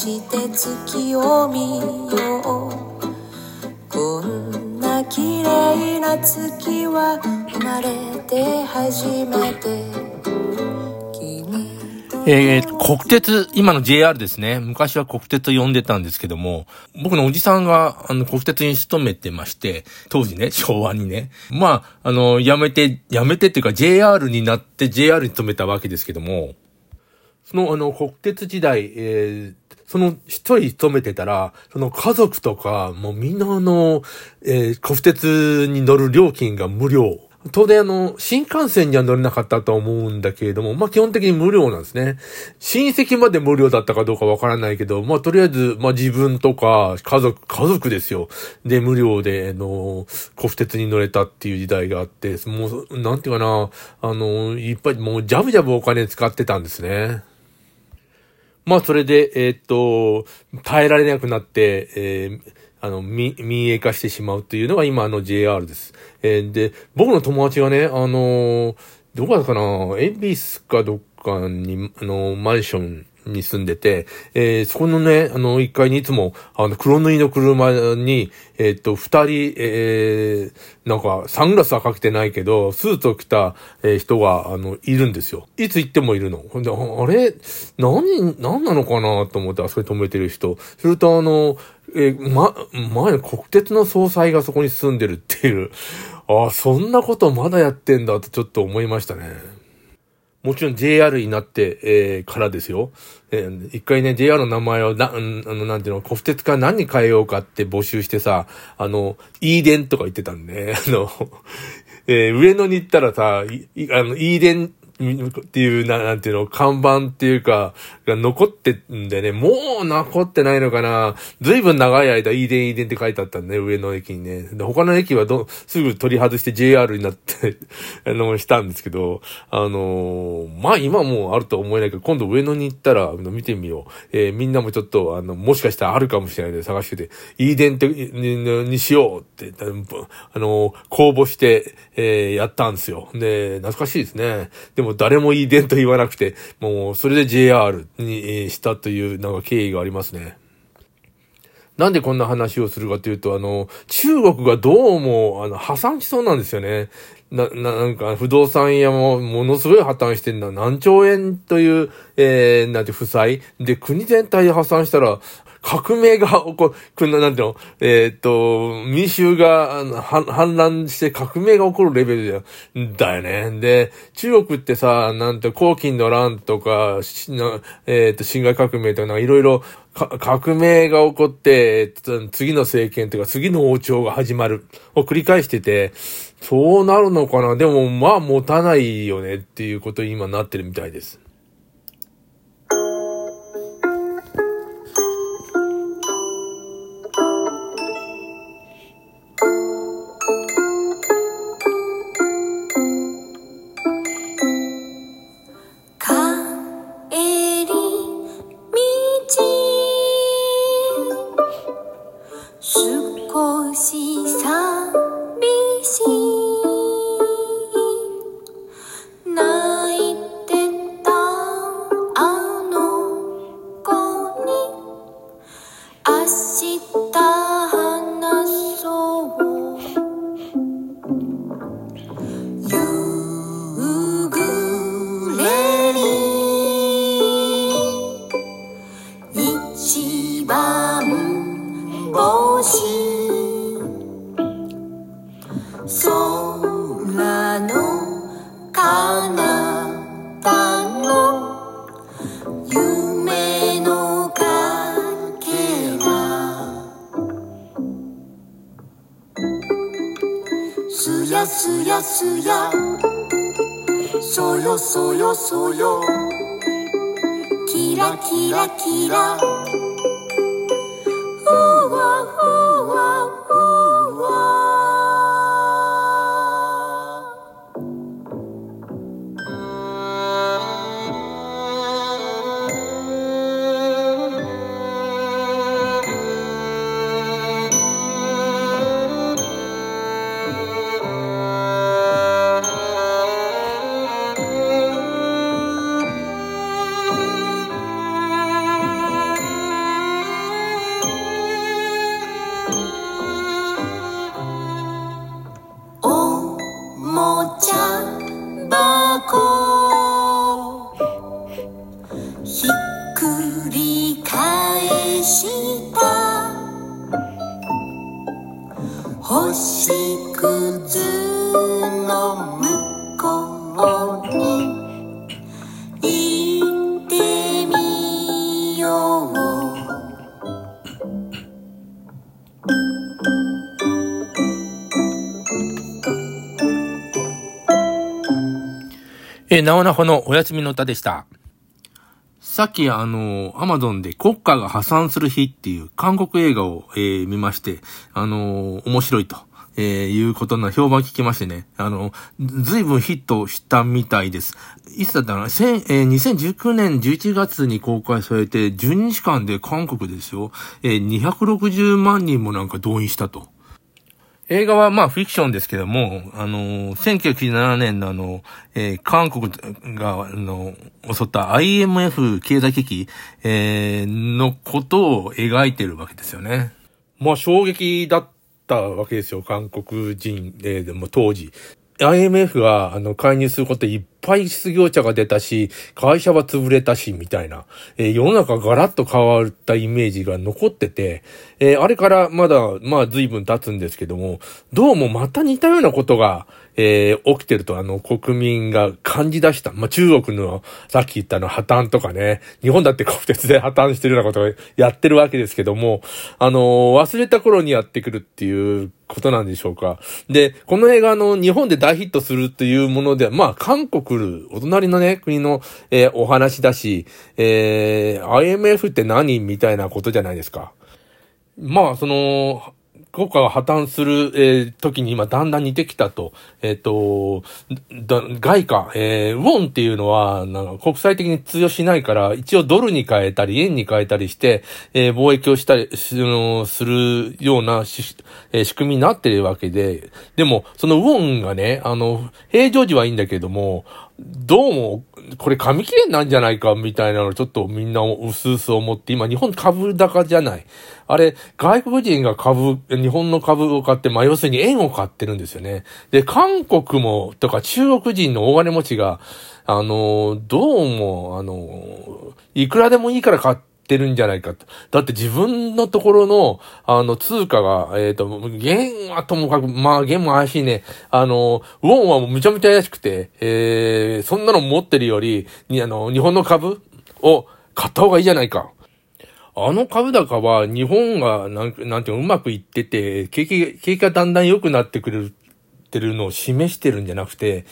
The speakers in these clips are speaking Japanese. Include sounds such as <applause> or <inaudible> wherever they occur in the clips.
して月を見ようこんな綺麗な月は生まれて初めてえー、国鉄、今の JR ですね。昔は国鉄と呼んでたんですけども、僕のおじさんが、あの、国鉄に勤めてまして、当時ね、昭和にね。まあ、あの、辞めて、辞めてっていうか JR になって JR に勤めたわけですけども、その、あの、国鉄時代、えー、その一人勤めてたら、その家族とか、もうみんなあの、えー、国鉄に乗る料金が無料。当然あの、新幹線には乗れなかったと思うんだけれども、まあ基本的に無料なんですね。親戚まで無料だったかどうかわからないけど、まあとりあえず、まあ自分とか家族、家族ですよ。で、無料で、あの、国鉄に乗れたっていう時代があって、もう、なんていうかな、あの、いっぱいもうジャブジャブお金使ってたんですね。まあそれで、えー、っと、耐えられなくなって、えーあの、民営化してしまうというのが今の JR です。えー、で、僕の友達がね、あのー、どこだかな、エビスかどっかに、あの、マンションに住んでて、えー、そこのね、あの、一階にいつも、あの、黒塗りの車に、えっ、と、二人、えー、なんか、サングラスはかけてないけど、スーツを着た、え、人が、あの、いるんですよ。いつ行ってもいるの。ほんで、あれ、何、何なのかなと思って、あそこに止めてる人。すると、あの、え、ま、前、国鉄の総裁がそこに住んでるっていう。ああ、そんなことまだやってんだとちょっと思いましたね。もちろん JR になって、えー、からですよ。えー、一回ね、JR の名前をな、あの、なんていうの、国鉄から何に変えようかって募集してさ、あの、イーデンとか言ってたんで、ね、あの、えー、上野に行ったらさ、い、あの、イーデンっていう、な、なんていうの、看板っていうか、が残ってんでね、もう残ってないのかな。ずいぶん長い間、イーデンイーデンって書いてあったんでね、上の駅にね。で、他の駅はど、すぐ取り外して JR になって <laughs> あの、したんですけど、あのー、まあ今もあると思えないけど、今度上野に行ったら、見てみよう。えー、みんなもちょっと、あの、もしかしたらあるかもしれないので探してて、イーデンってに、にしようって、あのー、公募して、えー、やったんですよ。で、懐かしいですね。でもも誰もいい伝と言わなくて、もうそれで JR にしたというなんか経緯がありますね。なんでこんな話をするかというと、あの、中国がどうも、あの、破産しそうなんですよね。な、ななんか、不動産屋もものすごい破綻してんだ。何兆円という、えー、なんて負債。で、国全体で破産したら、革命が起こる、なんていうの、えー、っと、民衆が反乱して革命が起こるレベルだよだよね。で、中国ってさ、なんて、黄金の乱とか、えー、っと、辛亥革命とか、いろいろ革命が起こって、次の政権というか次の王朝が始まるを繰り返してて、そうなるのかなでもまあ持たないよねっていうことに今なってるみたいです。そ空のか彼方の？めのかけら？すやすやすや。そよそよそよ。キラキラキラ。我家えー、なおなほのお休みの歌でした。さっきあの、アマゾンで国家が破産する日っていう韓国映画を、えー見まして、あの面白いと。えーいうことな評判聞きましてね。あの、ずいぶんヒットしたみたいです。いつだったかな？えー2019年11月に公開されて、12日間で韓国ですよ。えー260万人もなんか動員したと。映画はまあフィクションですけども、あの、1997年のあの、えー韓国が、あの、襲った IMF 経済危機、えーのことを描いてるわけですよね。まあ衝撃だったわけですよ、韓国人で、でも当時。IMF が、あの、介入することいっぱい失業者が出たし、会社は潰れたし、みたいな。えー世の中ガラッと変わったイメージが残ってて、えーあれからまだ、まあ随分経つんですけども、どうもまた似たようなことが、えー起きてると、あの、国民が感じ出した。まあ中国の、さっき言ったの破綻とかね、日本だって国鉄で破綻してるようなことをやってるわけですけども、あの忘れた頃にやってくるっていうことなんでしょうか。で、この映画の、日本で大ヒットするというもので、まあ、韓国、お隣のね、国の、えーお話だし、えー IMF って何みたいなことじゃないですか。まあ、その、国家が破綻する、えー時に今だんだん似てきたと。えっ、と、外貨、えーウォンっていうのは、なんか国際的に通用しないから、一応ドルに変えたり、円に変えたりして、えー貿易をしたり、しのするようなし、えー仕組みになってるわけで、でも、そのウォンがね、あの、平常時はいいんだけども、どうも、これ紙切れなんじゃないかみたいなのちょっとみんなうすうす思って、今日本株高じゃない。あれ、外国人が株、日本の株を買って、まあ要するに円を買ってるんですよね。で、韓国も、とか中国人の大金持ちが、あの、どうも、あの、いくらでもいいから買っててるんじゃないかと。だって自分のところの、あの、通貨が、えっ、と、元はともかく、まあ、元も怪しいね。あの、ウォンはむちゃむちゃ怪しくて、えー、そんなの持ってるより、に、あの、日本の株を買った方がいいじゃないか。あの株高は日本がなんなんていうのうまくいってて、景気、景気がだんだん良くなってくれるてるのを示してるんじゃなくて、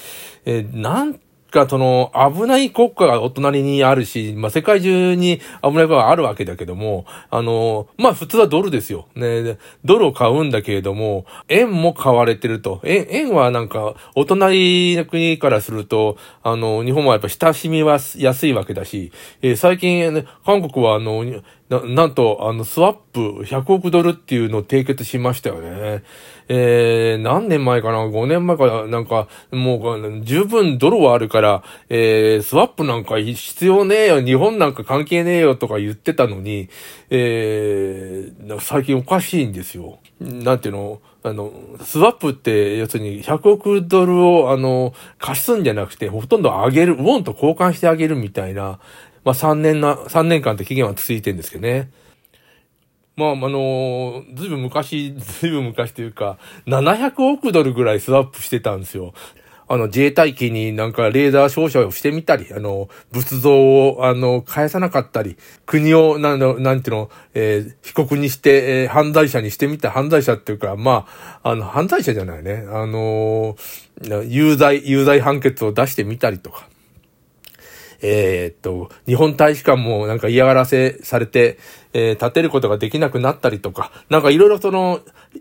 えーなんかその危ない国家がお隣にあるし、まあ、世界中に危ない国があるわけだけども、あの、まあ、普通はドルですよ。ね、ドルを買うんだけれども、円も買われてると。円、円はなんか、お隣の国からすると、あの、日本はやっぱ親しみは安いわけだし、えー最近、ね、韓国はあの、な、なんと、あの、スワップ100億ドルっていうのを締結しましたよね。えー、何年前かな ?5 年前かな？んか、もう、十分ドルはあるから、えー、スワップなんか必要ねえよ、日本なんか関係ねえよとか言ってたのに、えー、最近おかしいんですよ。なんていうの？あの、スワップって、要するに100億ドルを、あの、貸すんじゃなくて、ほとんど上げる、ウォンと交換してあげるみたいな、まあ3年な、3年間って期限は続いてるんですけどね。まあ、あのずいぶん昔、ずいぶん昔というか、700億ドルぐらいスワップしてたんですよ。あの、自衛隊機になんかレーダー照射をしてみたり、あの、仏像を、あの、返さなかったり、国を、なんの、なんていうの、えー被告にして、えー犯罪者にしてみた、犯罪者っていうか、まあ、あの、犯罪者じゃないね。あのー有罪、有罪判決を出してみたりとか。えーっと、日本大使館もなんか嫌がらせされて、えー立てることができなくなったりとか、なんかいろいろその、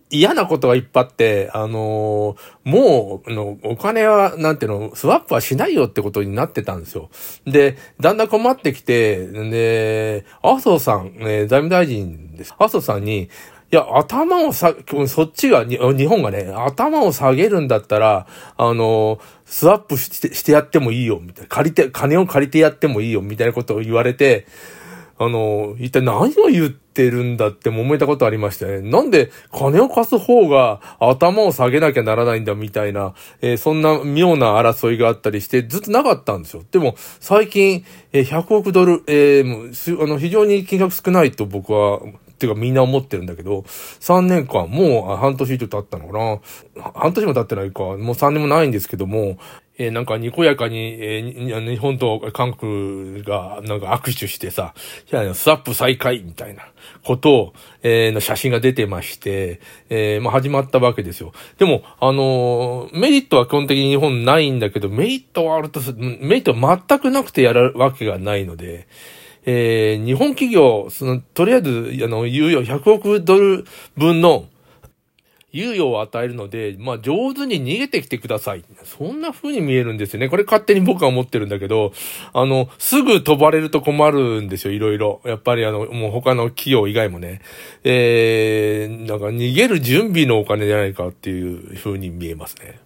嫌なことがいっぱいあって、あのーもう、の、お金は、なんていうの、スワップはしないよってことになってたんですよ。で、だんだん困ってきて、で、麻生さん、えー財務大臣です。麻生さんに、いや、頭をさ、そっちが、日本がね、頭を下げるんだったら、あの、スワップしてしてやってもいいよ、みたいな。借りて、金を借りてやってもいいよ、みたいなことを言われて、あの、一体何を言ってるんだって揉めたことありましたね。なんで金を貸す方が頭を下げなきゃならないんだみたいな、えーそんな妙な争いがあったりしてずっとなかったんですよ。でも最近、えー100億ドル、えーあの非常に金額少ないと僕はってかみんな思ってるんだけど、3年間、もう半年以上経ったのかな。半年も経ってないか、もう3年もないんですけども、えー、なんかにこやかに、えー、日本と韓国がなんか握手してさ、スワップ再開みたいなことを、えー、の写真が出てまして、えー、まあ始まったわけですよ。でも、あのー、メリットは基本的に日本ないんだけど、メリットはあると、メリットは全くなくてやるわけがないので、えー、日本企業、その、とりあえず、あの、猶予100億ドル分の、猶予を与えるので、まあ、上手に逃げてきてください。そんな風に見えるんですよね。これ勝手に僕は思ってるんだけど、あの、すぐ飛ばれると困るんですよ、いろいろ。やっぱりあの、もう他の企業以外もね。えー、なんか逃げる準備のお金じゃないかっていう風に見えますね。